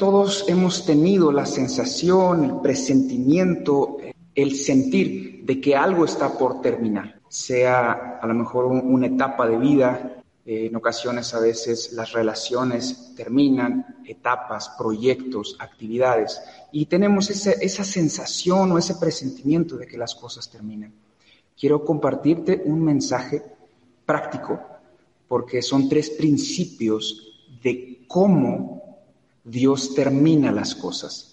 Todos hemos tenido la sensación, el presentimiento, el sentir de que algo está por terminar, sea a lo mejor una etapa de vida, en ocasiones a veces las relaciones terminan, etapas, proyectos, actividades, y tenemos esa, esa sensación o ese presentimiento de que las cosas terminan. Quiero compartirte un mensaje práctico, porque son tres principios de cómo Dios termina las cosas.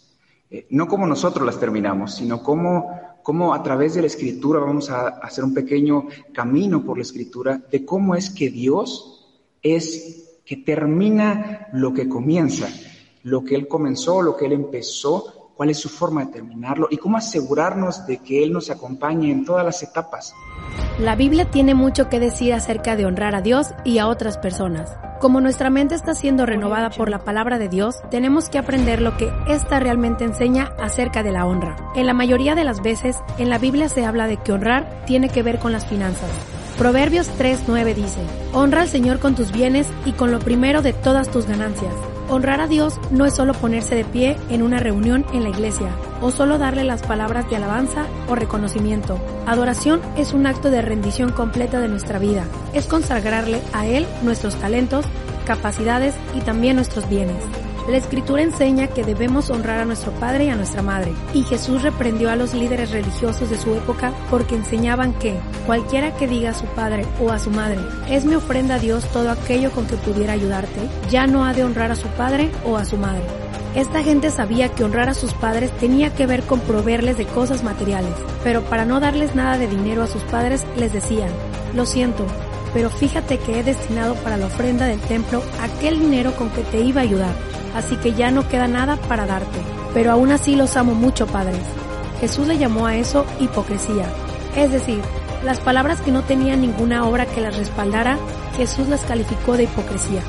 Eh, no como nosotros las terminamos, sino como, como a través de la escritura vamos a hacer un pequeño camino por la escritura de cómo es que Dios es que termina lo que comienza, lo que Él comenzó, lo que Él empezó, cuál es su forma de terminarlo y cómo asegurarnos de que Él nos acompañe en todas las etapas. La Biblia tiene mucho que decir acerca de honrar a Dios y a otras personas. Como nuestra mente está siendo renovada por la palabra de Dios, tenemos que aprender lo que ésta realmente enseña acerca de la honra. En la mayoría de las veces, en la Biblia se habla de que honrar tiene que ver con las finanzas. Proverbios 3:9 dice, Honra al Señor con tus bienes y con lo primero de todas tus ganancias. Honrar a Dios no es solo ponerse de pie en una reunión en la iglesia, o solo darle las palabras de alabanza o reconocimiento. Adoración es un acto de rendición completa de nuestra vida. Es consagrarle a Él nuestros talentos, capacidades y también nuestros bienes. La escritura enseña que debemos honrar a nuestro padre y a nuestra madre, y Jesús reprendió a los líderes religiosos de su época porque enseñaban que cualquiera que diga a su padre o a su madre, es mi ofrenda a Dios todo aquello con que pudiera ayudarte, ya no ha de honrar a su padre o a su madre. Esta gente sabía que honrar a sus padres tenía que ver con proveerles de cosas materiales, pero para no darles nada de dinero a sus padres les decían, lo siento, pero fíjate que he destinado para la ofrenda del templo aquel dinero con que te iba a ayudar así que ya no queda nada para darte. Pero aún así los amo mucho, padres. Jesús le llamó a eso hipocresía. Es decir, las palabras que no tenían ninguna obra que las respaldara, Jesús las calificó de hipocresía.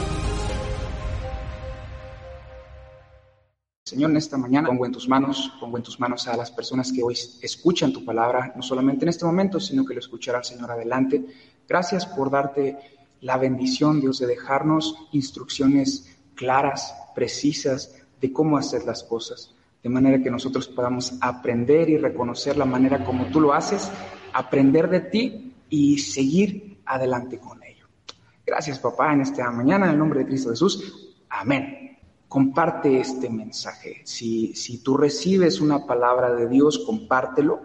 Señor, en esta mañana pongo en tus manos, pongo en tus manos a las personas que hoy escuchan tu palabra, no solamente en este momento, sino que lo escucharán, Señor, adelante. Gracias por darte la bendición, Dios, de dejarnos instrucciones claras, precisas de cómo hacer las cosas, de manera que nosotros podamos aprender y reconocer la manera como tú lo haces, aprender de ti y seguir adelante con ello. Gracias, papá, en esta mañana, en el nombre de Cristo Jesús. Amén. Comparte este mensaje. Si, si tú recibes una palabra de Dios, compártelo,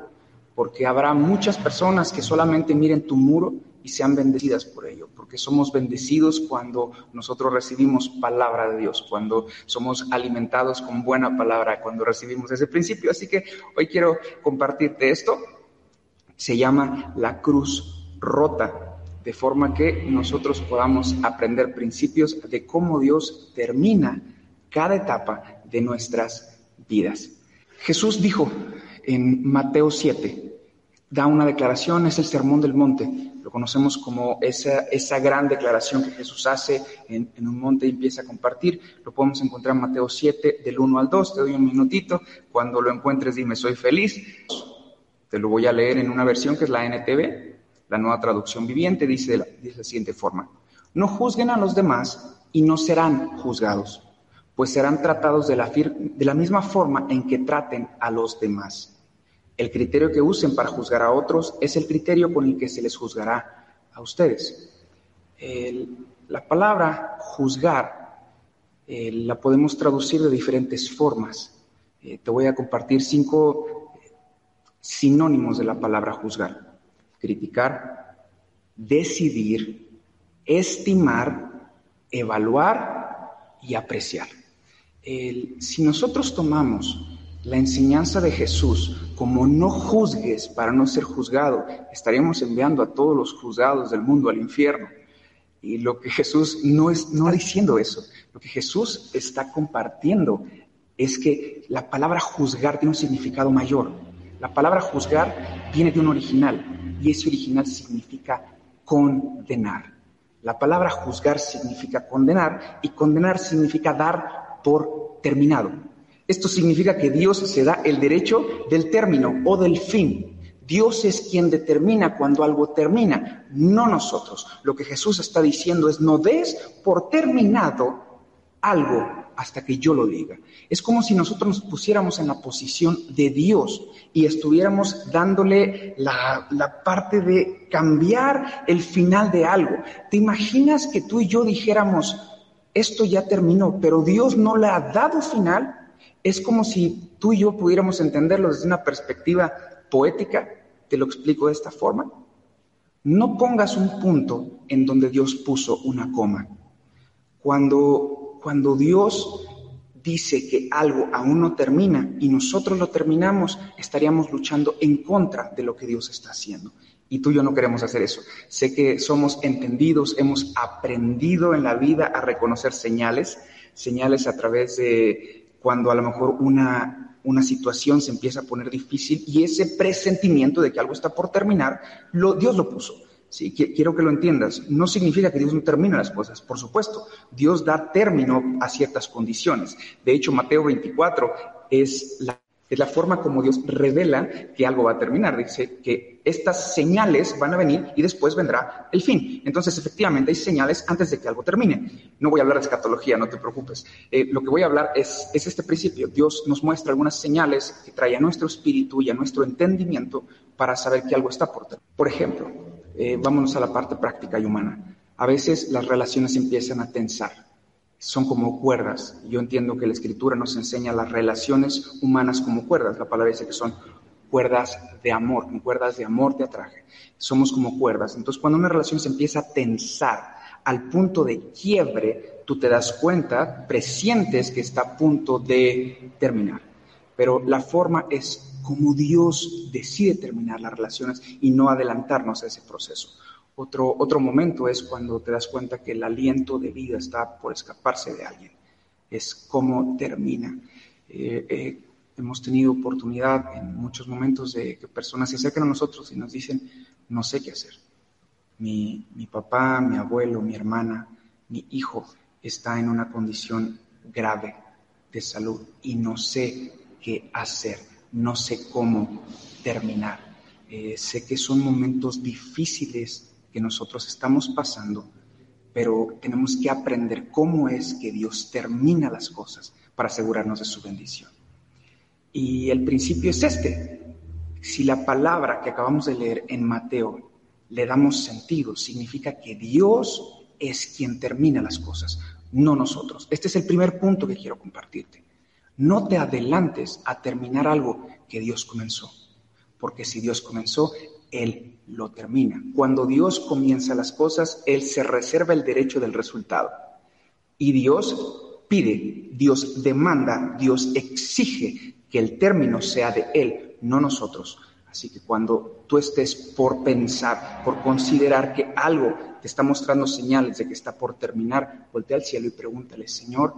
porque habrá muchas personas que solamente miren tu muro y sean bendecidas por ello, porque somos bendecidos cuando nosotros recibimos palabra de Dios, cuando somos alimentados con buena palabra, cuando recibimos ese principio. Así que hoy quiero compartirte esto. Se llama la cruz rota, de forma que nosotros podamos aprender principios de cómo Dios termina cada etapa de nuestras vidas. Jesús dijo en Mateo 7, da una declaración, es el Sermón del Monte, lo conocemos como esa, esa gran declaración que Jesús hace en, un monte y empieza a compartir. Lo podemos encontrar en Mateo 7, del 1 al 2. Te doy un minutito. Cuando lo encuentres, dime, soy feliz. Te lo voy a leer en una versión que es la NTV, la nueva traducción viviente, dice de la, de la siguiente forma. No juzguen a los demás y no serán juzgados, pues serán tratados de la, de la misma forma en que traten a los demás. El criterio que usen para juzgar a otros es el criterio con el que se les juzgará a ustedes. la palabra juzgar eh, la podemos traducir de diferentes formas. Eh, te voy a compartir cinco sinónimos de la palabra juzgar. Criticar, decidir, estimar, evaluar y apreciar. si nosotros tomamos la enseñanza de Jesús, como no juzgues para no ser juzgado, estaríamos enviando a todos los juzgados del mundo al infierno. Y lo que Jesús no es no diciendo eso, lo que Jesús está compartiendo es que la palabra juzgar tiene un significado mayor. La palabra juzgar viene de un original y ese original significa condenar. La palabra juzgar significa condenar y condenar significa dar por terminado. Esto significa que Dios se da el derecho del término o del fin. Dios es quien determina cuando algo termina, no nosotros. Lo que Jesús está diciendo es no des por terminado algo hasta que yo lo diga. Es como si nosotros nos pusiéramos en la posición de Dios y estuviéramos dándole la, parte de cambiar el final de algo. ¿Te imaginas que tú y yo dijéramos, esto ya terminó, pero Dios no le ha dado final? Es como si tú y yo pudiéramos entenderlo desde una perspectiva poética. Te lo explico de esta forma. No pongas un punto en donde Dios puso una coma. Cuando cuando Dios dice que algo aún no termina y nosotros lo terminamos, estaríamos luchando en contra de lo que Dios está haciendo. Y tú y yo no queremos hacer eso. Sé que somos entendidos, hemos aprendido en la vida a reconocer señales, señales a través de cuando a lo mejor una, una situación se empieza a poner difícil y ese presentimiento de que algo está por terminar, lo, Dios lo puso. Sí, quiero que lo entiendas. No significa que Dios no termina las cosas, por supuesto. Dios da término a ciertas condiciones. De hecho, Mateo 24 es la, es la forma como Dios revela que algo va a terminar. Dice que estas señales van a venir y después vendrá el fin. Entonces, efectivamente, hay señales antes de que algo termine. No voy a hablar de escatología, no te preocupes. Eh, lo que voy a hablar es, es este principio. Dios nos muestra algunas señales que trae a nuestro espíritu y a nuestro entendimiento para saber que algo está por terminar. Por ejemplo, eh, vámonos a la parte práctica y humana. A veces las relaciones empiezan a tensar, son como cuerdas. Yo entiendo que la escritura nos enseña las relaciones humanas como cuerdas. La palabra dice que son cuerdas de amor, cuerdas de amor te atraje. Somos como cuerdas. Entonces, cuando una relación se empieza a tensar al punto de quiebre, tú te das cuenta, presientes que está a punto de terminar. Pero la forma es cómo Dios decide terminar las relaciones y no adelantarnos a ese proceso. Otro, otro momento es cuando te das cuenta que el aliento de vida está por escaparse de alguien. Es cómo termina. Eh, eh, hemos tenido oportunidad en muchos momentos de que personas se acercan a nosotros y nos dicen, no sé qué hacer. Mi, mi papá, mi abuelo, mi hermana, mi hijo está en una condición grave de salud y no sé qué hacer no sé cómo terminar. Eh, sé que son momentos difíciles que nosotros estamos pasando, pero tenemos que aprender cómo es que Dios termina las cosas para asegurarnos de su bendición. Y el principio es este. Si la palabra que acabamos de leer en Mateo le damos sentido, significa que Dios es quien termina las cosas, no nosotros. Este es el primer punto que quiero compartirte. No te adelantes a terminar algo que Dios comenzó, porque si Dios comenzó, Él lo termina. Cuando Dios comienza las cosas, Él se reserva el derecho del resultado. Y Dios pide, Dios demanda, Dios exige que el término sea de Él, no nosotros. Así que cuando tú estés por pensar, por considerar que algo te está mostrando señales de que está por terminar, voltea al cielo y pregúntale, Señor,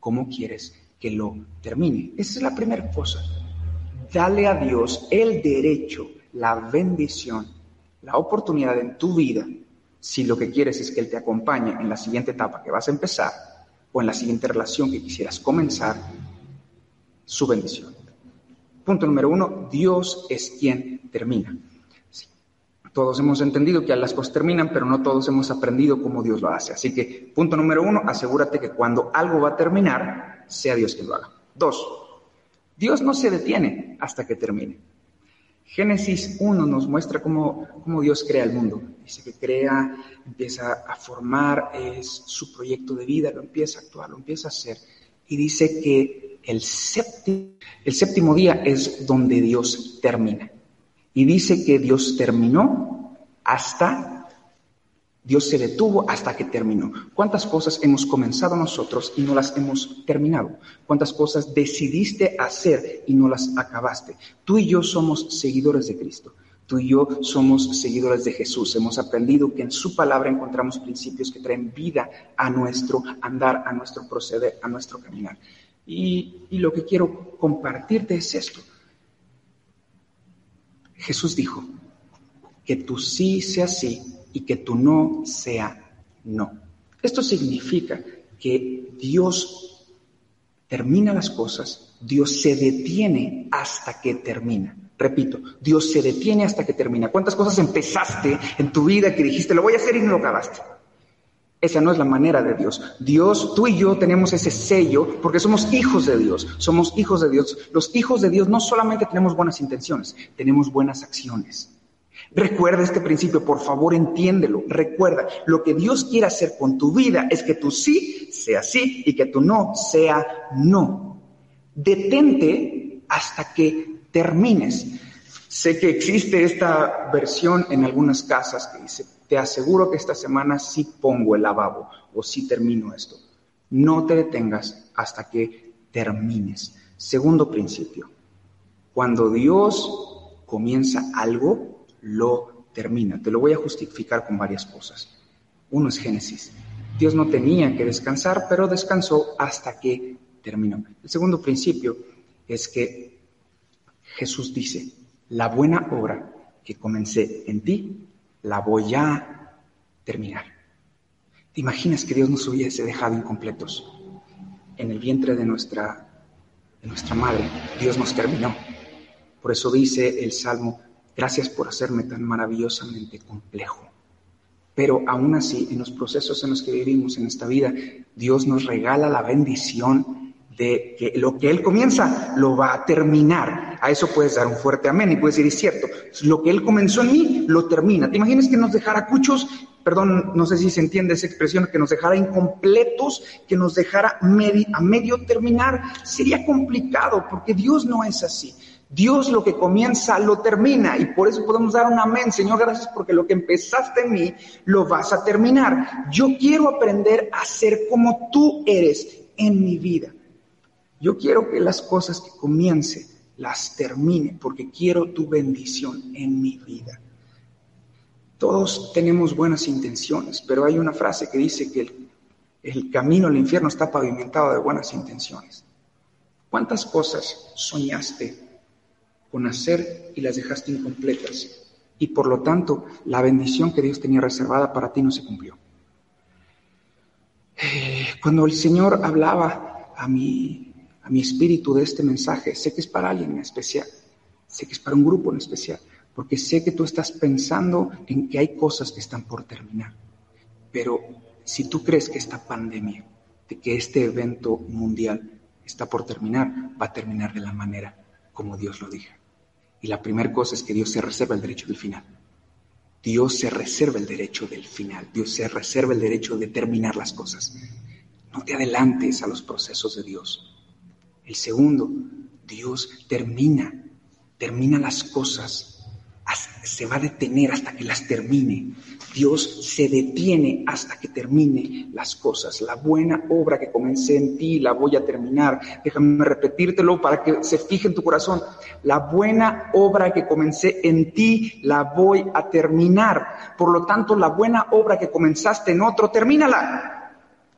¿cómo quieres que lo termine. Esa es la primera cosa. Dale a Dios el derecho, la bendición, la oportunidad en tu vida, si lo que quieres es que Él te acompañe en la siguiente etapa que vas a empezar o en la siguiente relación que quisieras comenzar, su bendición. Punto número uno, Dios es quien termina. Todos hemos entendido que las cosas terminan, pero no todos hemos aprendido cómo Dios lo hace. Así que, punto número uno, asegúrate que cuando algo va a terminar, sea Dios quien lo haga. Dos, Dios no se detiene hasta que termine. Génesis 1 nos muestra cómo, cómo, Dios crea el mundo. Dice que crea, empieza a formar, es su proyecto de vida, lo empieza a actuar, lo empieza a hacer. Y dice que el séptimo, el séptimo día es donde Dios termina. Y dice que Dios terminó hasta Dios se detuvo hasta que terminó. ¿Cuántas cosas hemos comenzado nosotros y no las hemos terminado? ¿Cuántas cosas decidiste hacer y no las acabaste? Tú y yo somos seguidores de Cristo. Tú y yo somos seguidores de Jesús. Hemos aprendido que en su palabra encontramos principios que traen vida a nuestro andar, a nuestro proceder, a nuestro caminar. Y, lo que quiero compartirte es esto. Jesús dijo, que tu sí sea sí y que tu no sea no. Esto significa que Dios termina las cosas, Dios se detiene hasta que termina. Repito, Dios se detiene hasta que termina. ¿Cuántas cosas empezaste en tu vida que dijiste, lo voy a hacer y no lo acabaste? Esa no es la manera de Dios. Dios, tú y yo tenemos ese sello porque somos hijos de Dios. Somos hijos de Dios. Los hijos de Dios no solamente tenemos buenas intenciones, tenemos buenas acciones. Recuerda este principio, por favor, entiéndelo. Recuerda, lo que Dios quiere hacer con tu vida es que tu sí sea sí y que tu no sea no. Detente hasta que termines. Sé que existe esta versión en algunas casas que dice, te aseguro que esta semana sí pongo el lavabo o sí termino esto. No te detengas hasta que termines. Segundo principio, cuando Dios comienza algo, lo termina. Te lo voy a justificar con varias cosas. Uno es Génesis. Dios no tenía que descansar, pero descansó hasta que terminó. El segundo principio es que Jesús dice, la buena obra que comencé en ti, la voy a terminar. ¿Te imaginas que Dios nos hubiese dejado incompletos? En el vientre de nuestra, de nuestra madre, Dios nos terminó. Por eso dice el Salmo Gracias por hacerme tan maravillosamente complejo. Pero aún así, en los procesos en los que vivimos en esta vida, Dios nos regala la bendición de que lo que Él comienza lo va a terminar. A eso puedes dar un fuerte amén y puedes decir, es cierto, lo que Él comenzó en mí lo termina. ¿Te imaginas que nos dejara cuchos? Perdón, no sé si se entiende esa expresión, que nos dejara incompletos, que nos dejara a medio terminar. Sería complicado porque Dios no es así. Dios lo que comienza lo termina y por eso podemos dar un amén. Señor, gracias porque lo que empezaste en mí lo vas a terminar. Yo quiero aprender a ser como tú eres en mi vida. Yo quiero que las cosas que comience las termine porque quiero tu bendición en mi vida. Todos tenemos buenas intenciones, pero hay una frase que dice que el, el camino al infierno está pavimentado de buenas intenciones. ¿Cuántas cosas soñaste con hacer y las dejaste incompletas. Y por lo tanto, la bendición que Dios tenía reservada para ti no se cumplió. Eh, cuando el Señor hablaba a mi, a mi espíritu de este mensaje, sé que es para alguien en especial, sé que es para un grupo en especial, porque sé que tú estás pensando en que hay cosas que están por terminar. Pero si tú crees que esta pandemia, de que este evento mundial está por terminar, va a terminar de la manera como Dios lo dijo. Y la primera cosa es que Dios se reserva el derecho del final. Dios se reserva el derecho del final. Dios se reserva el derecho de terminar las cosas. No te adelantes a los procesos de Dios. El segundo, Dios termina, termina las cosas se va a detener hasta que las termine. Dios se detiene hasta que termine las cosas. La buena obra que comencé en ti la voy a terminar. Déjame repetírtelo para que se fije en tu corazón. La buena obra que comencé en ti la voy a terminar. Por lo tanto, la buena obra que comenzaste en otro, termínala.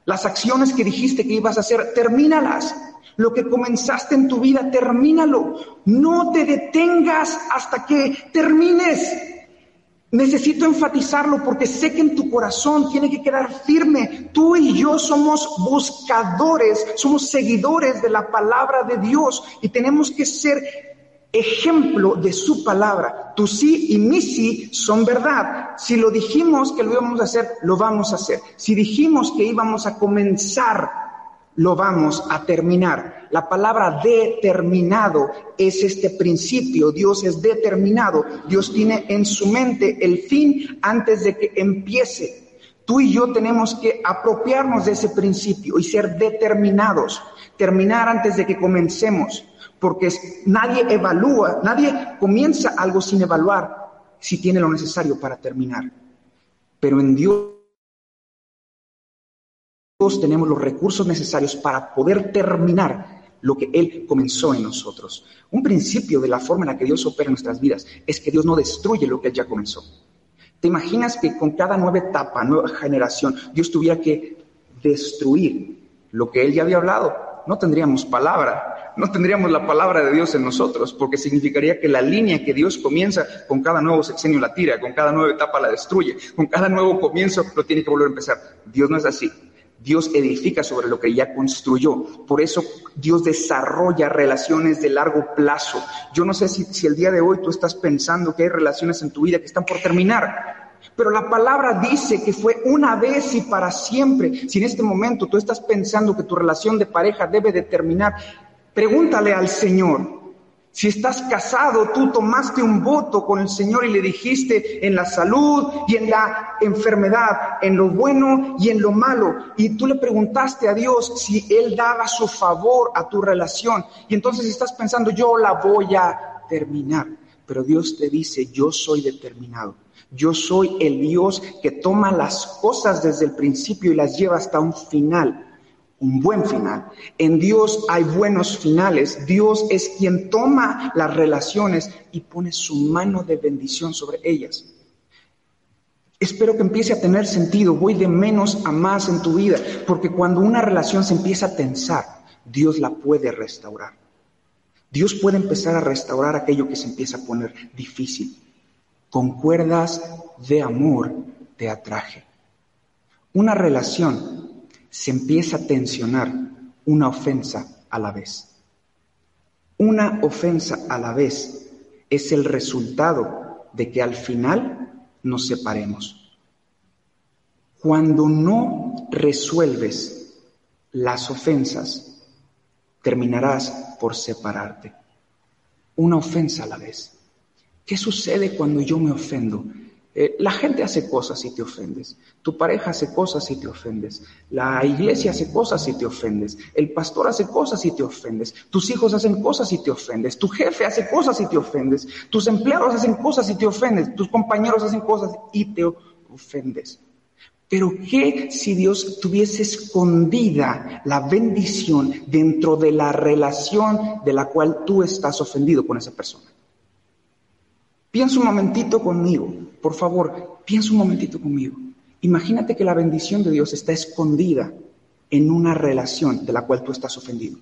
Las acciones que dijiste que ibas a hacer, termínalas. Lo que comenzaste en tu vida, termínalo. No te detengas hasta que termines. Necesito enfatizarlo porque sé que en tu corazón tiene que quedar firme. Tú y yo somos buscadores, somos seguidores de la palabra de Dios y tenemos que ser ejemplo de su palabra. Tu sí y mi sí son verdad. Si lo dijimos que lo íbamos a hacer, lo vamos a hacer. Si dijimos que íbamos a comenzar lo vamos a terminar. La palabra determinado es este principio. Dios es determinado. Dios tiene en su mente el fin antes de que empiece. Tú y yo tenemos que apropiarnos de ese principio y ser determinados. Terminar antes de que comencemos. Porque nadie evalúa, nadie comienza algo sin evaluar si tiene lo necesario para terminar. Pero en Dios tenemos los recursos necesarios para poder terminar lo que Él comenzó en nosotros. Un principio de la forma en la que Dios opera en nuestras vidas es que Dios no destruye lo que Él ya comenzó. ¿Te imaginas que con cada nueva etapa, nueva generación, Dios tuviera que destruir lo que Él ya había hablado? No tendríamos palabra, no tendríamos la palabra de Dios en nosotros, porque significaría que la línea que Dios comienza con cada nuevo sexenio la tira, con cada nueva etapa la destruye, con cada nuevo comienzo lo tiene que volver a empezar. Dios no es así. Dios edifica sobre lo que ya construyó. Por eso Dios desarrolla relaciones de largo plazo. Yo no sé si, si, el día de hoy tú estás pensando que hay relaciones en tu vida que están por terminar. Pero la palabra dice que fue una vez y para siempre. Si en este momento tú estás pensando que tu relación de pareja debe de terminar, Pregúntale al Señor. Si estás casado, tú tomaste un voto con el Señor y le dijiste en la salud y en la enfermedad, en lo bueno y en lo malo. Y tú le preguntaste a Dios si Él daba su favor a tu relación. Y entonces estás pensando, yo la voy a terminar. Pero Dios te dice, yo soy determinado. Yo soy el Dios que toma las cosas desde el principio y las lleva hasta un final un buen final. En Dios hay buenos finales. Dios es quien toma las relaciones y pone su mano de bendición sobre ellas. Espero que empiece a tener sentido. Voy de menos a más en tu vida, porque cuando una relación se empieza a tensar, Dios la puede restaurar. Dios puede empezar a restaurar aquello que se empieza a poner difícil. Con cuerdas de amor te atraje. Una relación se empieza a tensionar una ofensa a la vez. Una ofensa a la vez es el resultado de que al final nos separemos. Cuando no resuelves las ofensas, terminarás por separarte. Una ofensa a la vez. ¿Qué sucede cuando yo me ofendo? Eh, la gente hace cosas y te ofendes. Tu pareja hace cosas y te ofendes. La iglesia hace cosas y te ofendes. El pastor hace cosas y te ofendes. Tus hijos hacen cosas y te ofendes. Tu jefe hace cosas y te ofendes. Tus empleados hacen cosas y te ofendes. Tus compañeros hacen cosas y te ofendes. Pero ¿qué si Dios tuviese escondida la bendición dentro de la relación de la cual tú estás ofendido con esa persona? Piensa un momentito conmigo, por favor, piensa un momentito conmigo. Imagínate que la bendición de Dios está escondida en una relación de la cual tú estás ofendido.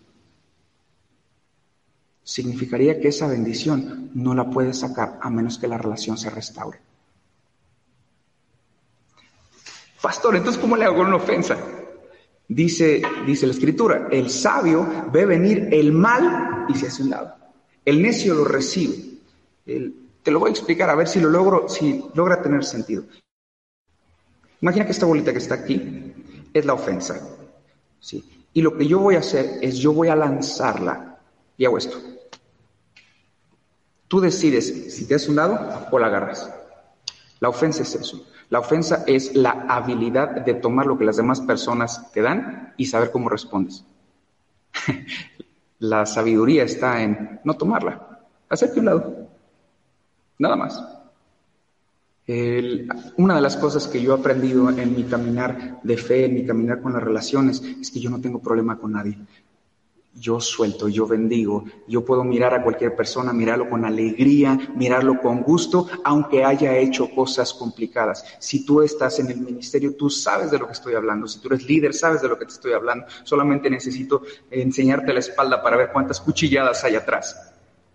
Significaría que esa bendición no la puedes sacar a menos que la relación se restaure. Pastor, entonces ¿cómo le hago una ofensa? Dice, dice la escritura, el sabio ve venir el mal y se hace un lado. El necio lo recibe. El, te lo voy a explicar a ver si lo logro, si logra tener sentido. Imagina que esta bolita que está aquí es la ofensa. ¿sí? Y lo que yo voy a hacer es yo voy a lanzarla y hago esto. Tú decides si te haces un lado o la agarras. La ofensa es eso. La ofensa es la habilidad de tomar lo que las demás personas te dan y saber cómo respondes. la sabiduría está en no tomarla, hacerte un lado. Nada más. una de las cosas que yo he aprendido en mi caminar de fe, en mi caminar con las relaciones, es que yo no tengo problema con nadie. Yo suelto, yo bendigo, yo puedo mirar a cualquier persona, mirarlo con alegría, mirarlo con gusto, aunque haya hecho cosas complicadas. Si tú estás en el ministerio, tú sabes de lo que estoy hablando. Si tú eres líder, sabes de lo que te estoy hablando. Solamente necesito enseñarte la espalda para ver cuántas cuchilladas hay atrás.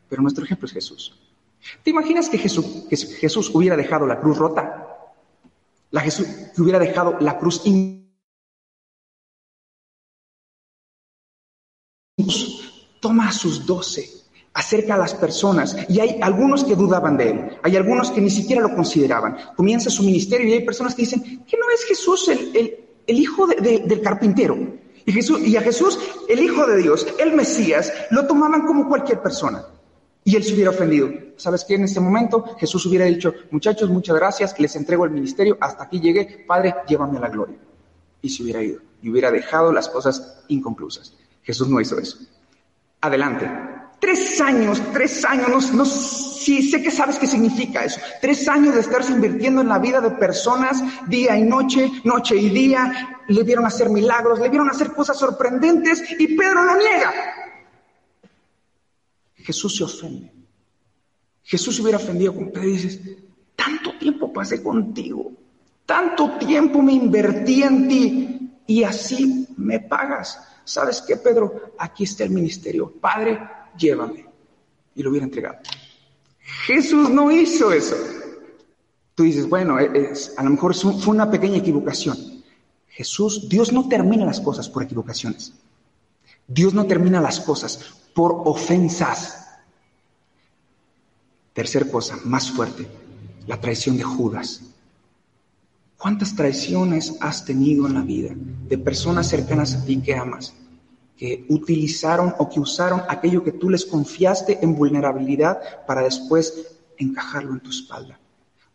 Pero nuestro ejemplo es Jesús. ¿Te imaginas que Jesús, hubiera dejado la cruz rota? La Jesús que hubiera dejado la cruz toma a sus doce, acerca a las personas y hay algunos que dudaban de él, hay algunos que ni siquiera lo consideraban. Comienza su ministerio y hay personas que dicen que no es Jesús el, hijo del carpintero. Y a Jesús, el Hijo de Dios, el Mesías, lo tomaban como cualquier persona y él se hubiera ofendido. ¿Sabes qué? En este momento Jesús hubiera dicho, muchachos, muchas gracias, les entrego el ministerio, hasta aquí llegué, Padre, llévame a la gloria. Y se hubiera ido y hubiera dejado las cosas inconclusas. Jesús no hizo eso. Adelante. Tres años, tres años, no, no, sí, sé que sabes qué significa eso. Tres años de estarse invirtiendo en la vida de personas día y noche, noche y día. Le vieron hacer milagros, le vieron hacer cosas sorprendentes y Pedro lo niega. Jesús se ofende. Jesús se hubiera ofendido con Pedro y dices, tanto tiempo pasé contigo, tanto tiempo me invertí en ti y así me pagas. ¿Sabes qué, Pedro? Aquí está el ministerio. Padre, llévame. Y lo hubiera entregado. Jesús no hizo eso. Tú dices, bueno, a lo mejor fue una pequeña equivocación. Jesús, Dios no termina las cosas por equivocaciones. Dios no termina las cosas por ofensas. Tercer cosa, más fuerte, la traición de Judas. ¿Cuántas traiciones has tenido en la vida de personas cercanas a ti que amas, que utilizaron o que usaron aquello que tú les confiaste en vulnerabilidad para después encajarlo en tu espalda?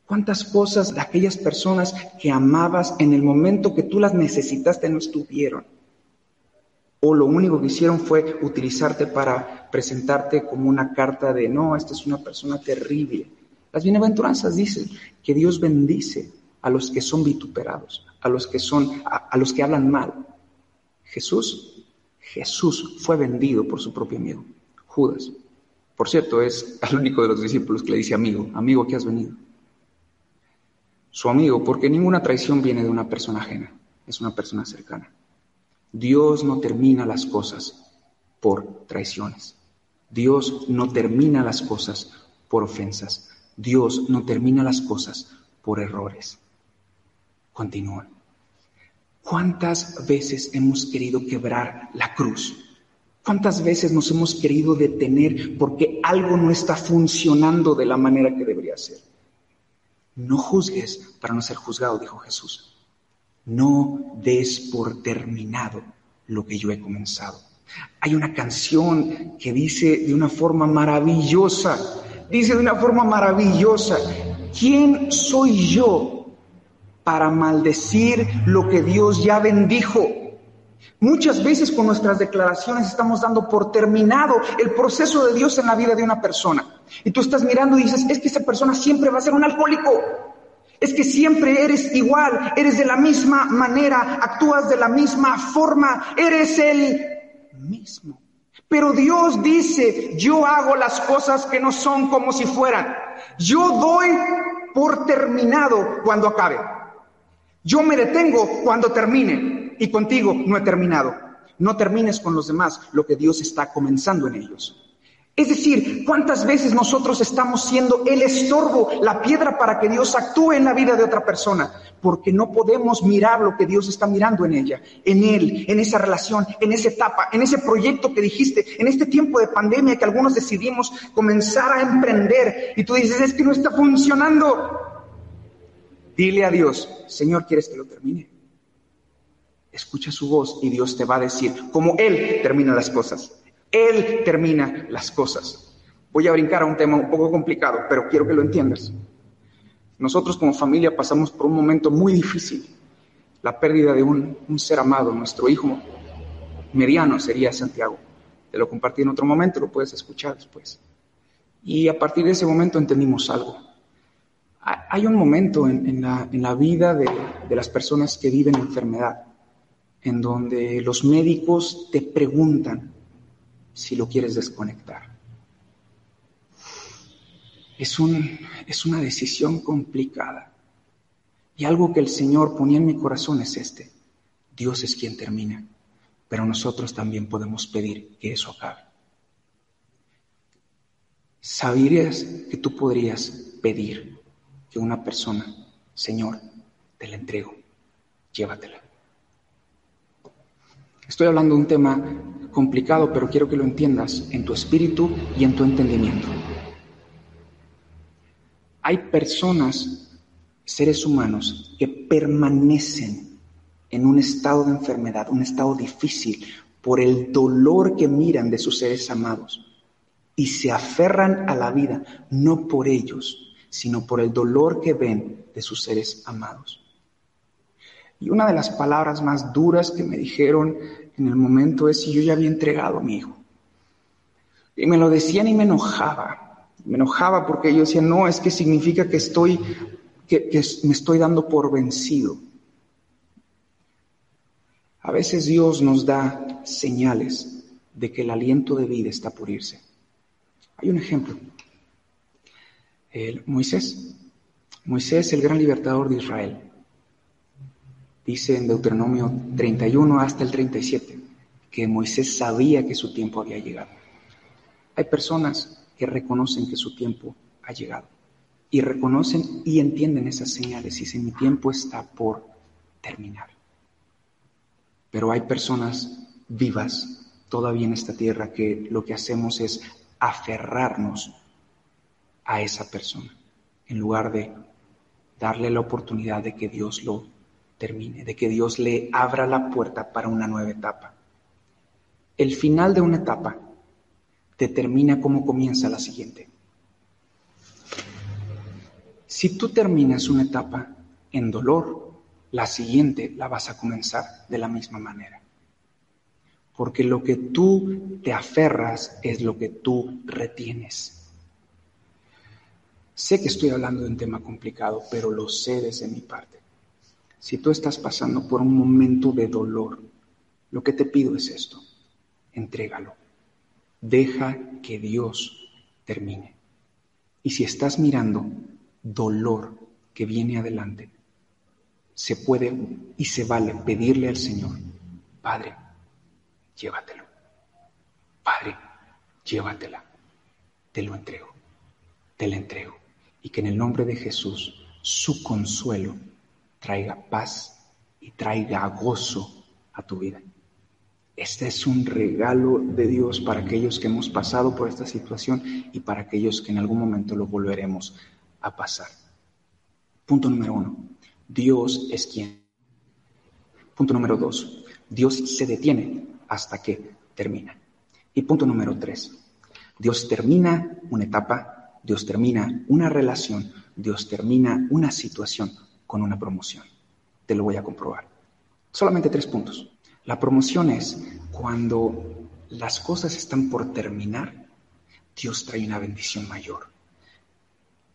¿Cuántas cosas de aquellas personas que amabas en el momento que tú las necesitaste no estuvieron? O lo único que hicieron fue utilizarte para presentarte como una carta de, no, esta es una persona terrible. Las bienaventuranzas dicen que Dios bendice a los que son vituperados, a los que son, a, los que hablan mal. Jesús, Jesús fue vendido por su propio amigo, Judas. Por cierto, es el único de los discípulos que le dice amigo, amigo, ¿qué has venido? su amigo, porque ninguna traición viene de una persona ajena, es una persona cercana. Dios no termina las cosas por traiciones. Dios no termina las cosas por ofensas. Dios no termina las cosas por errores. Continúa. ¿Cuántas veces hemos querido quebrar la cruz? ¿Cuántas veces nos hemos querido detener porque algo no está funcionando de la manera que debería ser? No juzgues para no ser juzgado, dijo Jesús. No des por terminado lo que yo he comenzado. Hay una canción que dice de una forma maravillosa, dice de una forma maravillosa, ¿quién soy yo para maldecir lo que Dios ya bendijo? Muchas veces con nuestras declaraciones estamos dando por terminado el proceso de Dios en la vida de una persona. Y tú estás mirando y dices, es que esa persona siempre va a ser un alcohólico. Es que siempre eres igual, eres de la misma manera, actúas de la misma forma, eres el mismo. Pero Dios dice, yo hago las cosas que no son como si fueran. Yo doy por terminado cuando acabe. Yo me detengo cuando termine y contigo no he terminado. No termines con los demás lo que Dios está comenzando en ellos. Es decir, ¿cuántas veces nosotros estamos siendo el estorbo, la piedra para que Dios actúe en la vida de otra persona? Porque no podemos mirar lo que Dios está mirando en ella, en Él, en esa relación, en esa etapa, en ese proyecto que dijiste, en este tiempo de pandemia que algunos decidimos comenzar a emprender y tú dices, es que no está funcionando. Dile a Dios, Señor, ¿quieres que lo termine? Escucha su voz y Dios te va a decir cómo Él termina las cosas. Él termina las cosas. Voy a brincar a un tema un poco complicado, pero quiero que lo entiendas. Nosotros como familia pasamos por un momento muy difícil, la pérdida de un, ser amado, nuestro hijo mediano sería Santiago. Te lo compartí en otro momento, lo puedes escuchar después. Y a partir de ese momento entendimos algo. Hay un momento en, la, vida de las personas que viven enfermedad en donde los médicos te preguntan si lo quieres desconectar. Es, un, es una decisión complicada. Y algo que el Señor ponía en mi corazón es este. Dios es quien termina, pero nosotros también podemos pedir que eso acabe. ¿Sabías que tú podrías pedir que una persona, Señor, te la entrego, llévatela? Estoy hablando de un tema complicado, pero quiero que lo entiendas en tu espíritu y en tu entendimiento. Hay personas, seres humanos, que permanecen en un estado de enfermedad, un estado difícil, por el dolor que miran de sus seres amados y se aferran a la vida, no por ellos, sino por el dolor que ven de sus seres amados. Y una de las palabras más duras que me dijeron en el momento es si yo ya había entregado a mi hijo. Y me lo decían y me enojaba. Me enojaba porque yo decía, no, es que significa que estoy, que, que me estoy dando por vencido. A veces Dios nos da señales de que el aliento de vida está por irse. Hay un ejemplo. El Moisés. Moisés, el gran libertador de Israel. Dice en Deuteronomio 31 hasta el 37 que Moisés sabía que su tiempo había llegado. Hay personas que reconocen que su tiempo ha llegado y reconocen y entienden esas señales y dicen mi tiempo está por terminar. Pero hay personas vivas todavía en esta tierra que lo que hacemos es aferrarnos a esa persona en lugar de darle la oportunidad de que Dios lo termine, de que Dios le abra la puerta para una nueva etapa. El final de una etapa determina cómo comienza la siguiente. Si tú terminas una etapa en dolor, la siguiente la vas a comenzar de la misma manera. Porque lo que tú te aferras es lo que tú retienes. Sé que estoy hablando de un tema complicado, pero lo sé desde mi parte. Si tú estás pasando por un momento de dolor, lo que te pido es esto, entrégalo. Deja que Dios termine. Y si estás mirando dolor que viene adelante, se puede y se vale pedirle al Señor, Padre, llévatelo. Padre, llévatela. Te lo entrego. Te la entrego. Y que en el nombre de Jesús su consuelo traiga paz y traiga gozo a tu vida. Este es un regalo de Dios para aquellos que hemos pasado por esta situación y para aquellos que en algún momento lo volveremos a pasar. Punto número uno, Dios es quien. Punto número dos, Dios se detiene hasta que termina. Y punto número tres, Dios termina una etapa, Dios termina una relación, Dios termina una situación con una promoción. Te lo voy a comprobar. Solamente tres puntos. La promoción es cuando las cosas están por terminar, Dios trae una bendición mayor.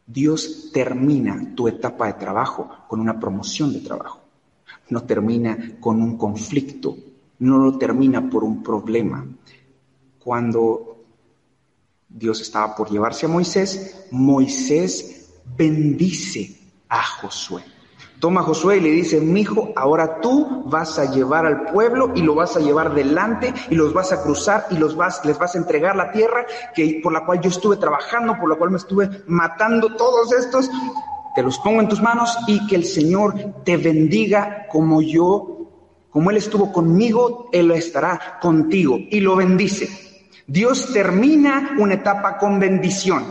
Dios termina tu etapa de trabajo con una promoción de trabajo. No termina con un conflicto, no lo termina por un problema. Cuando Dios estaba por llevarse a Moisés, Moisés bendice a Josué. Toma a Josué y le dice, mi hijo, ahora tú vas a llevar al pueblo y lo vas a llevar delante y los vas a cruzar y los vas, les vas a entregar la tierra que, por la cual yo estuve trabajando, por la cual me estuve matando todos estos. Te los pongo en tus manos y que el Señor te bendiga como yo, como Él estuvo conmigo, Él estará contigo y lo bendice. Dios termina una etapa con bendición.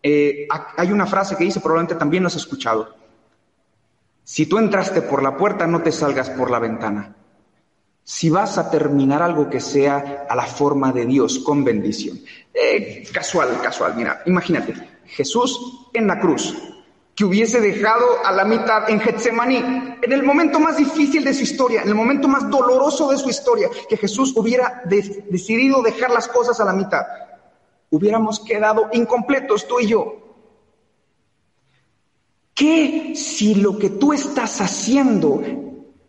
Eh, hay una frase que dice, probablemente también lo has escuchado. Si tú entraste por la puerta, no te salgas por la ventana. Si vas a terminar algo que sea a la forma de Dios, con bendición. Eh, casual, casual, mira, imagínate, Jesús en la cruz, que hubiese dejado a la mitad en Getsemaní, en el momento más difícil de su historia, en el momento más doloroso de su historia, que Jesús hubiera decidido dejar las cosas a la mitad, hubiéramos quedado incompletos tú y yo. ¿Qué si lo que tú estás haciendo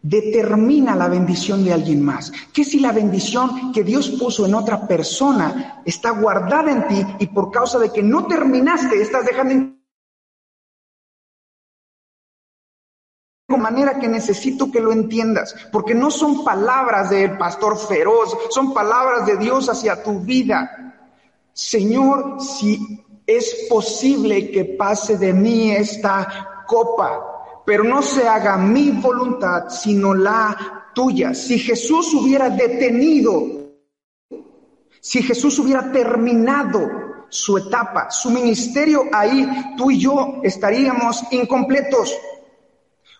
determina la bendición de alguien más? ¿Qué si la bendición que Dios puso en otra persona está guardada en ti y por causa de que no terminaste estás dejando de manera que necesito que lo entiendas, porque no son palabras del pastor feroz, son palabras de Dios hacia tu vida. Señor, si es posible que pase de mí esta copa, pero no se haga mi voluntad, sino la tuya. Si Jesús hubiera detenido, si Jesús hubiera terminado su etapa, su ministerio ahí, tú y yo estaríamos incompletos.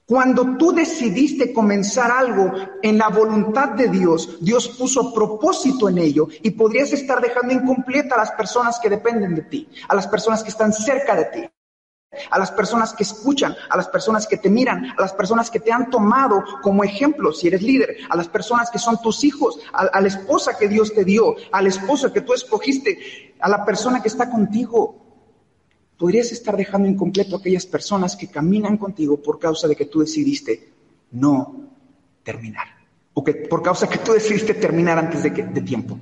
Cuando tú decidiste comenzar algo en la voluntad de Dios, Dios puso propósito en ello y podrías estar dejando incompleta a las personas que dependen de ti, a las personas que están cerca de ti, a las personas que escuchan, a las personas que te miran, a las personas que te han tomado como ejemplo si eres líder, a las personas que son tus hijos, a, la esposa que Dios te dio, al esposo que tú escogiste, a la persona que está contigo podrías estar dejando incompleto a aquellas personas que caminan contigo por causa de que tú decidiste no terminar. O que por causa que tú decidiste terminar antes de, que, de tiempo.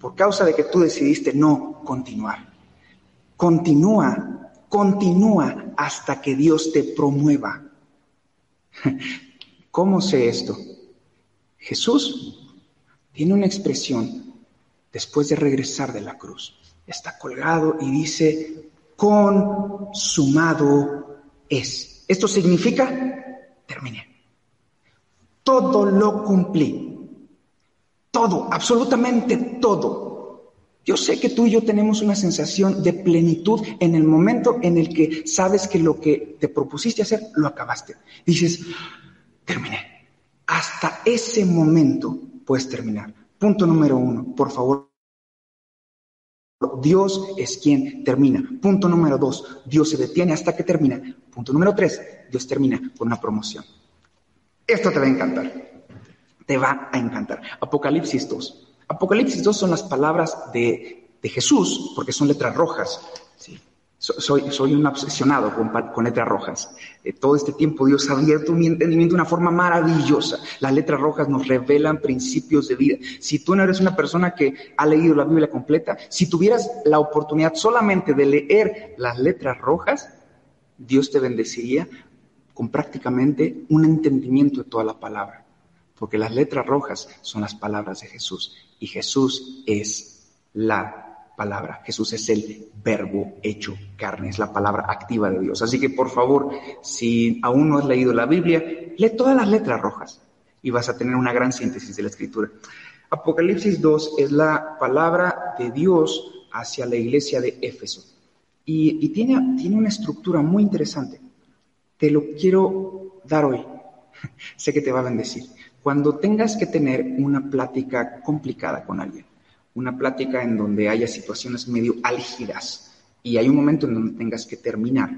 por causa de que tú decidiste no continuar. Continúa, continúa hasta que Dios te promueva. ¿Cómo sé esto? Jesús tiene una expresión después de regresar de la cruz. Está colgado y dice, consumado es. Esto significa, terminé. Todo lo cumplí. Todo, absolutamente todo. Yo sé que tú y yo tenemos una sensación de plenitud en el momento en el que sabes que lo que te propusiste hacer, lo acabaste. Dices, terminé. Hasta ese momento puedes terminar. Punto número uno, por favor. Dios es quien termina. Punto número dos, Dios se detiene hasta que termina. Punto número tres, Dios termina con una promoción. Esto te va a encantar te va a encantar. Apocalipsis 2. Apocalipsis 2 son las palabras de, de Jesús, porque son letras rojas. ¿sí? Soy, soy un obsesionado con, con letras rojas. Eh, todo este tiempo Dios ha abierto mi entendimiento de una forma maravillosa. Las letras rojas nos revelan principios de vida. Si tú no eres una persona que ha leído la Biblia completa, si tuvieras la oportunidad solamente de leer las letras rojas, Dios te bendeciría con prácticamente un entendimiento de toda la palabra porque las letras rojas son las palabras de Jesús y Jesús es la palabra. Jesús es el verbo hecho carne, es la palabra activa de Dios. Así que por favor, si aún no has leído la Biblia, lee todas las letras rojas y vas a tener una gran síntesis de la escritura. Apocalipsis 2 es la palabra de Dios hacia la iglesia de Éfeso y, tiene, tiene una estructura muy interesante. Te lo quiero dar hoy. sé que te va a bendecir. Cuando tengas que tener una plática complicada con alguien, una plática en donde haya situaciones medio álgidas y hay un momento en donde tengas que terminar,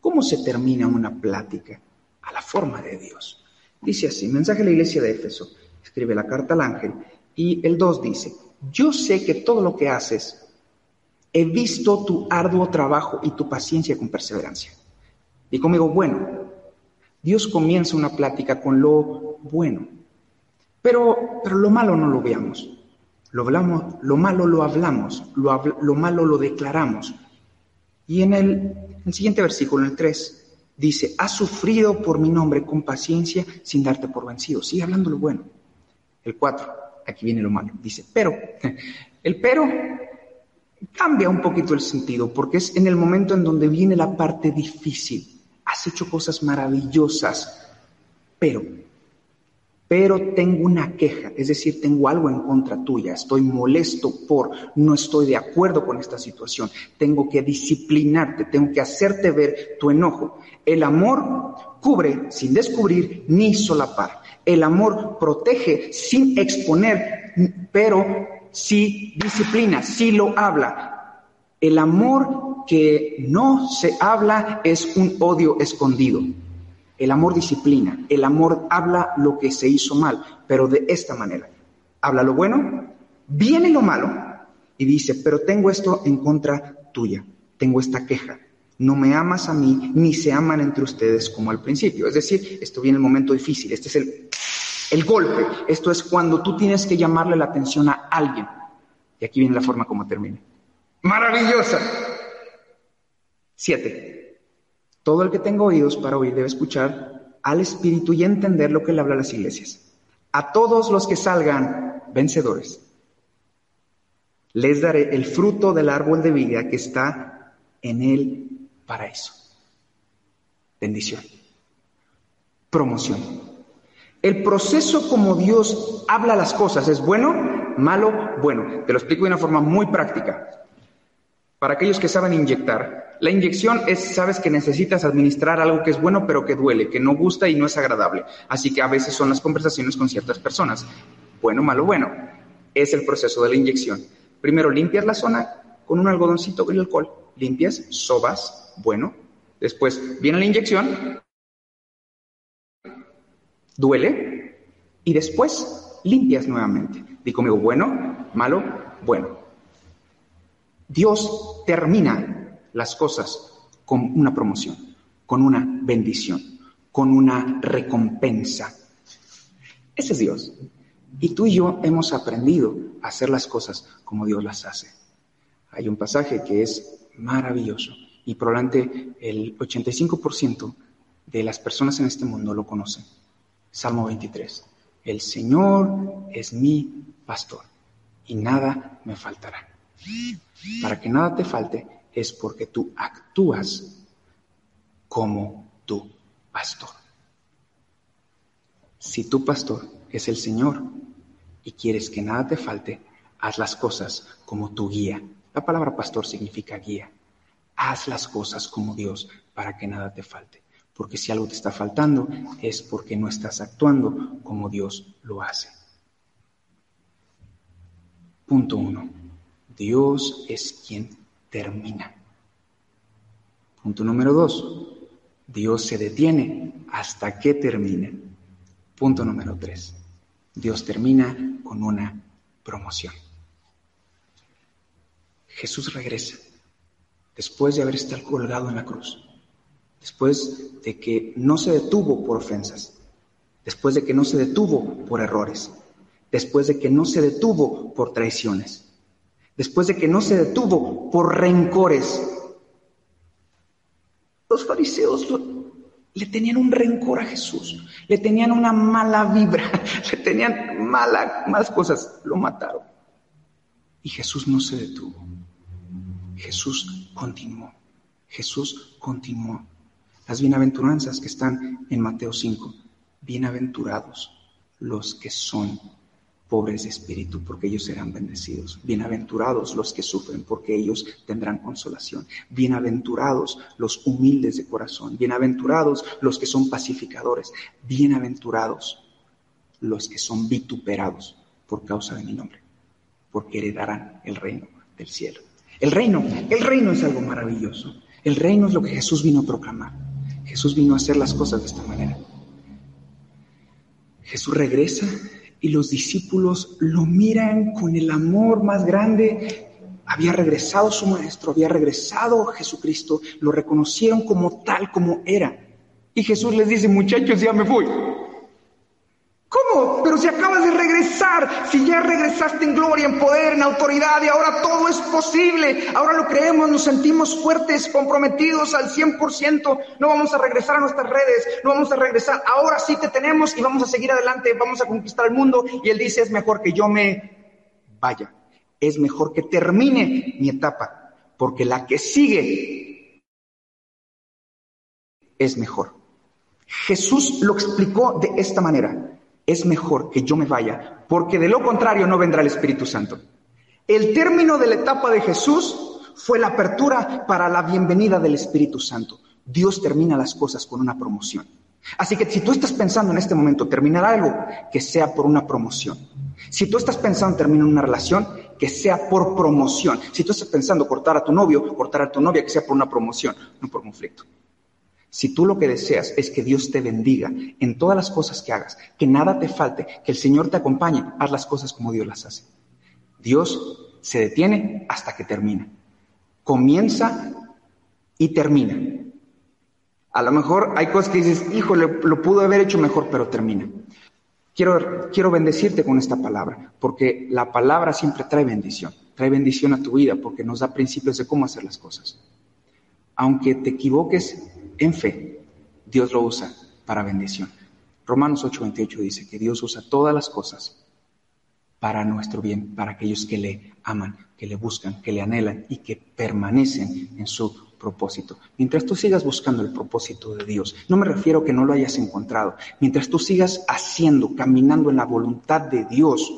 ¿cómo se termina una plática? A la forma de Dios. Dice así, mensaje a la iglesia de Éfeso, escribe la carta al ángel y el 2 dice, yo sé que todo lo que haces, he visto tu arduo trabajo y tu paciencia con perseverancia. Y conmigo, bueno, Dios comienza una plática con lo bueno. Pero, pero lo malo no lo veamos. Lo, hablamos, lo malo lo hablamos, lo, lo malo lo declaramos. Y en el, el siguiente versículo, en el 3, dice, has sufrido por mi nombre con paciencia sin darte por vencido. Sigue hablando lo bueno. El 4, aquí viene lo malo. Dice, pero, el pero cambia un poquito el sentido porque es en el momento en donde viene la parte difícil. Has hecho cosas maravillosas, pero pero tengo una queja, es decir, tengo algo en contra tuya, estoy molesto por, no estoy de acuerdo con esta situación, tengo que disciplinarte, tengo que hacerte ver tu enojo. El amor cubre sin descubrir ni solapar. El amor protege sin exponer, pero sí disciplina, sí lo habla. El amor que no se habla es un odio escondido. El amor disciplina, el amor habla lo que se hizo mal, pero de esta manera. Habla lo bueno, viene lo malo y dice, pero tengo esto en contra tuya, tengo esta queja. No me amas a mí, ni se aman entre ustedes como al principio. Es decir, esto viene el momento difícil, este es el, el golpe, esto es cuando tú tienes que llamarle la atención a alguien. Y aquí viene la forma como termina. Maravillosa. Siete. Todo el que tenga oídos para oír debe escuchar al Espíritu y entender lo que le habla a las iglesias. A todos los que salgan vencedores, les daré el fruto del árbol de vida que está en el paraíso. Bendición. Promoción. El proceso como Dios habla las cosas es bueno, malo, bueno. Te lo explico de una forma muy práctica. Para aquellos que saben inyectar, la inyección es, sabes que necesitas administrar algo que es bueno pero que duele, que no gusta y no es agradable. Así que a veces son las conversaciones con ciertas personas. Bueno, malo, bueno. Es el proceso de la inyección. Primero limpias la zona con un algodoncito con alcohol. Limpias, sobas, bueno. Después viene la inyección, duele y después limpias nuevamente. Di conmigo, bueno, malo, bueno. Dios termina las cosas con una promoción, con una bendición, con una recompensa. Ese es Dios. Y tú y yo hemos aprendido a hacer las cosas como Dios las hace. Hay un pasaje que es maravilloso y probablemente el 85% de las personas en este mundo lo conocen. Salmo 23. El Señor es mi pastor y nada me faltará. Para que nada te falte es porque tú actúas como tu pastor. Si tu pastor es el Señor y quieres que nada te falte, haz las cosas como tu guía. La palabra pastor significa guía. Haz las cosas como Dios para que nada te falte. Porque si algo te está faltando es porque no estás actuando como Dios lo hace. Punto uno. Dios es quien termina. Punto número dos. Dios se detiene hasta que termine. Punto número tres. Dios termina con una promoción. Jesús regresa después de haber estado colgado en la cruz, después de que no se detuvo por ofensas, después de que no se detuvo por errores, después de que no se detuvo por traiciones, después de que no se detuvo por rencores. Los fariseos le tenían un rencor a Jesús, le tenían una mala vibra, le tenían mala, malas cosas, lo mataron. Y Jesús no se detuvo. Jesús continuó. Jesús continuó. Las bienaventuranzas que están en Mateo 5. Bienaventurados los que son pobres de espíritu, porque ellos serán bendecidos. Bienaventurados los que sufren, porque ellos tendrán consolación. Bienaventurados los humildes de corazón. Bienaventurados los que son pacificadores. Bienaventurados los que son vituperados por causa de mi nombre, porque heredarán el reino del cielo. El reino, el reino es algo maravilloso. El reino es lo que Jesús vino a proclamar. Jesús vino a hacer las cosas de esta manera. Jesús regresa y los discípulos lo miran con el amor más grande. Había regresado su maestro, había regresado Jesucristo, lo reconocieron como tal, como era. Y Jesús les dice, muchachos, ya me voy. ¿Cómo? Pero si acabas de regresar, si ya regresaste en gloria, en poder, en autoridad y ahora todo es posible, ahora lo creemos, nos sentimos fuertes, comprometidos al 100%, no vamos a regresar a nuestras redes, no vamos a regresar, ahora sí te tenemos y vamos a seguir adelante, vamos a conquistar el mundo y él dice es mejor que yo me vaya, es mejor que termine mi etapa, porque la que sigue es mejor. Jesús lo explicó de esta manera es mejor que yo me vaya, porque de lo contrario no vendrá el Espíritu Santo. El término de la etapa de Jesús fue la apertura para la bienvenida del Espíritu Santo. Dios termina las cosas con una promoción. Así que si tú estás pensando en este momento terminar algo, que sea por una promoción. Si tú estás pensando terminar una relación, que sea por promoción. Si tú estás pensando cortar a tu novio, cortar a tu novia, que sea por una promoción, no por conflicto. Si tú lo que deseas es que Dios te bendiga en todas las cosas que hagas, que nada te falte, que el Señor te acompañe, haz las cosas como Dios las hace. Dios se detiene hasta que termina. Comienza y termina. A lo mejor hay cosas que dices, híjole, lo pudo haber hecho mejor, pero termina. Quiero, quiero bendecirte con esta palabra, porque la palabra siempre trae bendición, trae bendición a tu vida, porque nos da principios de cómo hacer las cosas. Aunque te equivoques, en fe, Dios lo usa para bendición. Romanos 8:28 dice que Dios usa todas las cosas para nuestro bien, para aquellos que le aman, que le buscan, que le anhelan y que permanecen en su propósito. Mientras tú sigas buscando el propósito de Dios, no me refiero a que no lo hayas encontrado, mientras tú sigas haciendo, caminando en la voluntad de Dios,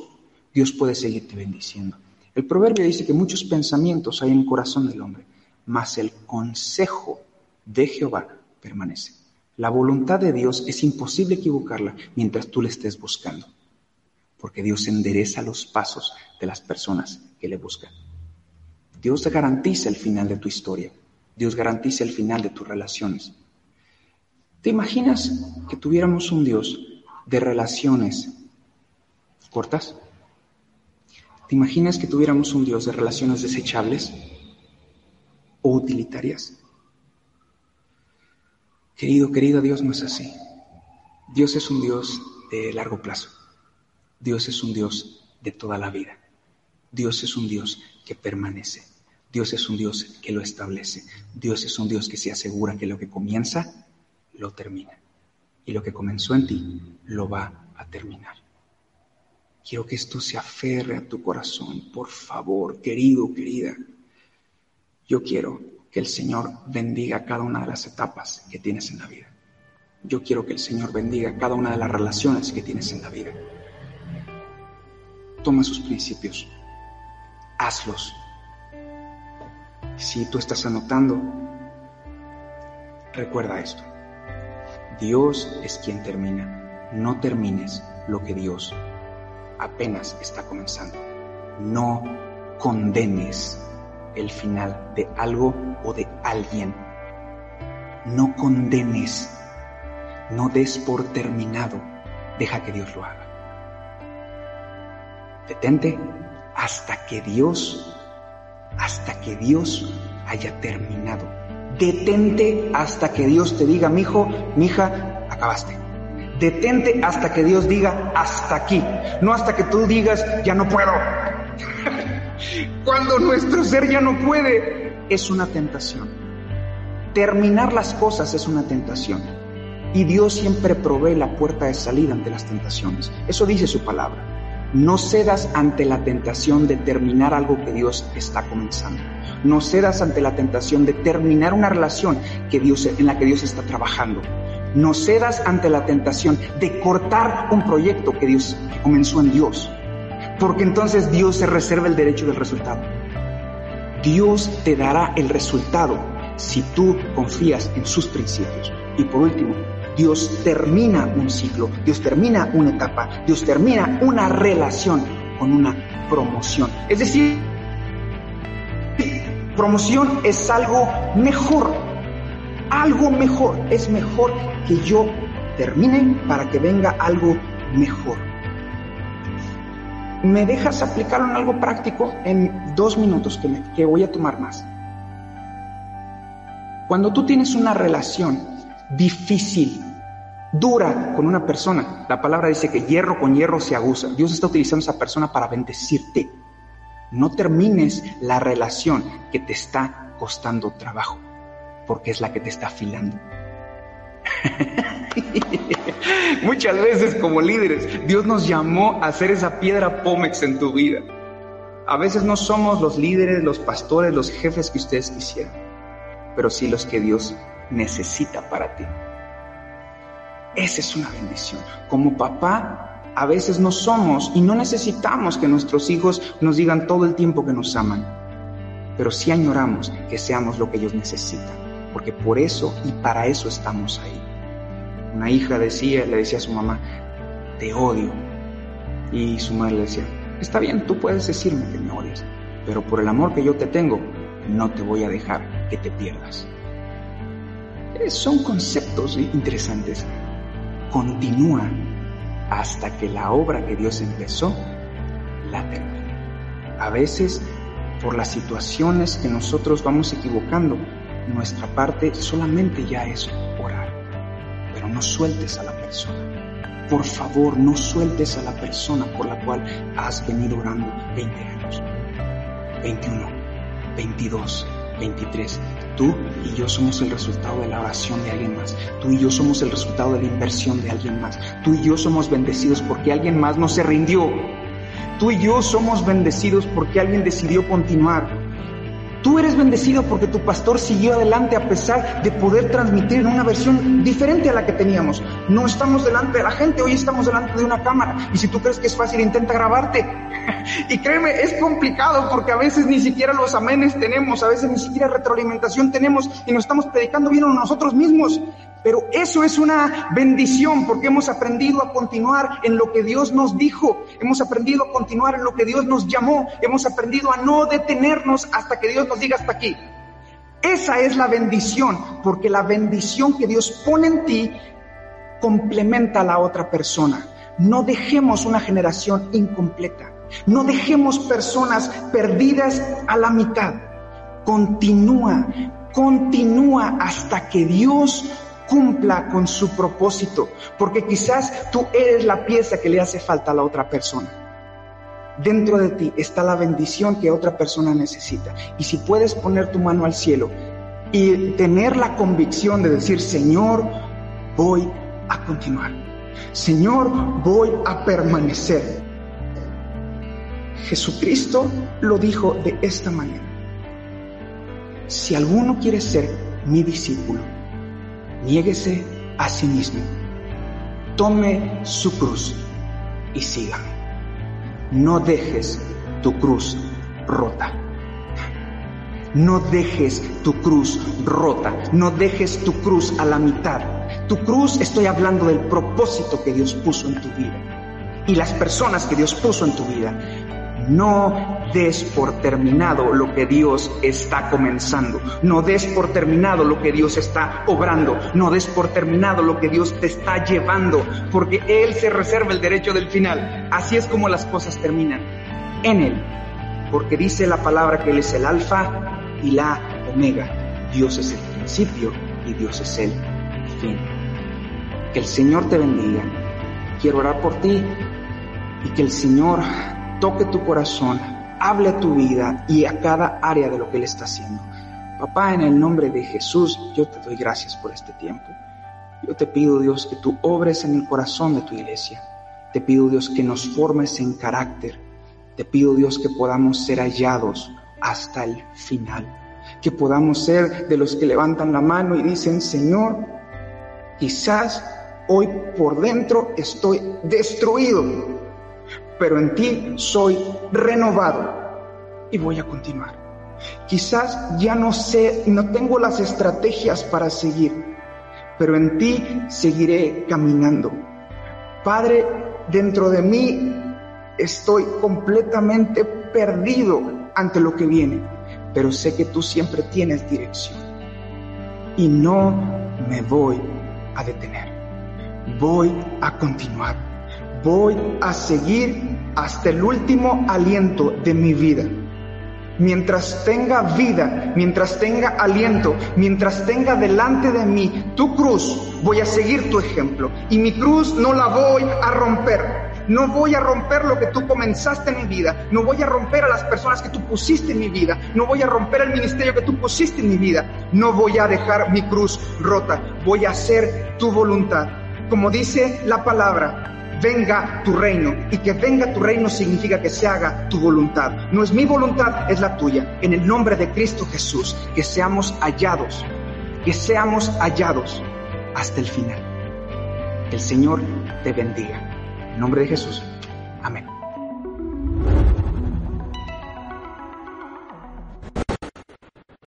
Dios puede seguirte bendiciendo. El proverbio dice que muchos pensamientos hay en el corazón del hombre, mas el consejo de Jehová permanece. La voluntad de Dios es imposible equivocarla mientras tú le estés buscando, porque Dios endereza los pasos de las personas que le buscan. Dios garantiza el final de tu historia, Dios garantiza el final de tus relaciones. ¿Te imaginas que tuviéramos un Dios de relaciones cortas? ¿Te imaginas que tuviéramos un Dios de relaciones desechables o utilitarias? Querido, querido, Dios no es así. Dios es un Dios de largo plazo. Dios es un Dios de toda la vida. Dios es un Dios que permanece. Dios es un Dios que lo establece. Dios es un Dios que se asegura que lo que comienza, lo termina. Y lo que comenzó en ti, lo va a terminar. Quiero que esto se aferre a tu corazón, por favor, querido, querida. Yo quiero que el Señor bendiga cada una de las etapas que tienes en la vida. Yo quiero que el Señor bendiga cada una de las relaciones que tienes en la vida. Toma sus principios, hazlos. Si tú estás anotando, recuerda esto. Dios es quien termina. No termines lo que Dios apenas está comenzando. No condenes el final de algo o de alguien. No condenes, no des por terminado, deja que Dios lo haga. Detente hasta que Dios, hasta que Dios haya terminado. Detente hasta que Dios te diga, mi hijo, mi hija, acabaste. Detente hasta que Dios diga hasta aquí, no hasta que tú digas ya no puedo. Cuando nuestro ser ya no puede, es una tentación. Terminar las cosas es una tentación. Y Dios siempre provee la puerta de salida ante las tentaciones. Eso dice su palabra. No cedas ante la tentación de terminar algo que Dios está comenzando. No cedas ante la tentación de terminar una relación que Dios, en la que Dios está trabajando. No cedas ante la tentación de cortar un proyecto que Dios comenzó en Dios, porque entonces Dios se reserva el derecho del resultado. Dios te dará el resultado si tú confías en sus principios. Y por último, Dios termina un ciclo, Dios termina una etapa, Dios termina una relación con una promoción. Es decir, promoción es algo mejor algo mejor. Es mejor que yo termine para que venga algo mejor. ¿Me dejas aplicarlo en algo práctico en dos minutos que, voy a tomar más? Cuando tú tienes una relación difícil, dura con una persona, la palabra dice que hierro con hierro se aguza. Dios está utilizando esa persona para bendecirte. No termines la relación que te está costando trabajo porque es la que te está afilando. Muchas veces como líderes, Dios nos llamó a ser esa piedra pómex en tu vida. A veces no somos los líderes, los pastores, los jefes que ustedes quisieran, pero sí los que Dios necesita para ti. Esa es una bendición. Como papá, a veces no somos y no necesitamos que nuestros hijos nos digan todo el tiempo que nos aman, pero sí añoramos que seamos lo que ellos necesitan porque por eso y para eso estamos ahí. Una hija decía, le decía a su mamá, te odio. Y su madre le decía, está bien, tú puedes decirme que me odias, pero por el amor que yo te tengo, no te voy a dejar que te pierdas. Son conceptos interesantes. Continúa hasta que la obra que Dios empezó la termine. A veces, por las situaciones que nosotros vamos equivocando, nuestra parte solamente ya es orar. Pero no sueltes a la persona. Por favor, no sueltes a la persona por la cual has venido orando 20 años, 21, 22, 23. Tú y yo somos el resultado de la oración de alguien más. Tú y yo somos el resultado de la inversión de alguien más. Tú y yo somos bendecidos porque alguien más no se rindió. Tú y yo somos bendecidos porque alguien decidió continuar. Tú eres bendecido porque tu pastor siguió adelante a pesar de poder transmitir en una versión diferente a la que teníamos. No estamos delante de la gente, hoy estamos delante de una cámara. Y si tú crees que es fácil, intenta grabarte. y créeme, es complicado porque a veces ni siquiera los amenes tenemos, a veces ni siquiera retroalimentación tenemos y nos estamos predicando bien a nosotros mismos. Pero eso es una bendición porque hemos aprendido a continuar en lo que Dios nos dijo, hemos aprendido a continuar en lo que Dios nos llamó, hemos aprendido a no detenernos hasta que Dios nos diga hasta aquí. Esa es la bendición, porque la bendición que Dios pone en ti complementa a la otra persona. No dejemos una generación incompleta, no dejemos personas perdidas a la mitad. Continúa, continúa hasta que Dios cumpla con su propósito, porque quizás tú eres la pieza que le hace falta a la otra persona. Dentro de ti está la bendición que otra persona necesita. Y si puedes poner tu mano al cielo y tener la convicción de decir, Señor, voy a continuar. Señor, voy a permanecer. Jesucristo lo dijo de esta manera. Si alguno quiere ser mi discípulo, niéguese a sí mismo, tome su cruz y sígame. No dejes tu cruz rota. No dejes tu cruz rota. No dejes tu cruz a la mitad. Tu cruz estoy hablando del propósito que Dios puso en tu vida y las personas que Dios puso en tu vida. No des por terminado lo que Dios está comenzando. No des por terminado lo que Dios está obrando. No des por terminado lo que Dios te está llevando, porque Él se reserva el derecho del final. Así es como las cosas terminan. En Él. Porque dice la palabra que Él es el alfa y la omega. Dios es el principio y Dios es el fin. Que el Señor te bendiga. Quiero orar por ti y que el Señor toque tu corazón, hable a tu vida y a cada área de lo que Él está haciendo. Papá, en el nombre de Jesús, yo te doy gracias por este tiempo. Yo te pido, Dios, que tú obres en el corazón de tu iglesia. Te pido, Dios, que nos formes en carácter. Te pido, Dios, que podamos ser hallados hasta el final. Que podamos ser de los que levantan la mano y dicen, Señor, quizás hoy por dentro estoy destruido, pero en ti soy renovado y voy a continuar. Quizás ya no sé, no tengo las estrategias para seguir, pero en ti seguiré caminando. Padre, dentro de mí estoy completamente perdido ante lo que viene, pero sé que tú siempre tienes dirección y no me voy a detener. Voy a continuar voy a seguir hasta el último aliento de mi vida. Mientras tenga vida, mientras tenga aliento, mientras tenga delante de mí tu cruz, voy a seguir tu ejemplo. Y mi cruz no la voy a romper. No voy a romper lo que tú comenzaste en mi vida. No voy a romper a las personas que tú pusiste en mi vida. No voy a romper el ministerio que tú pusiste en mi vida. No voy a dejar mi cruz rota. Voy a hacer tu voluntad. Como dice la palabra, venga tu reino. Y que venga tu reino significa que se haga tu voluntad. No es mi voluntad, es la tuya. En el nombre de Cristo Jesús, que seamos hallados, que seamos hallados hasta el final. Que el Señor te bendiga. En nombre de Jesús. Amén.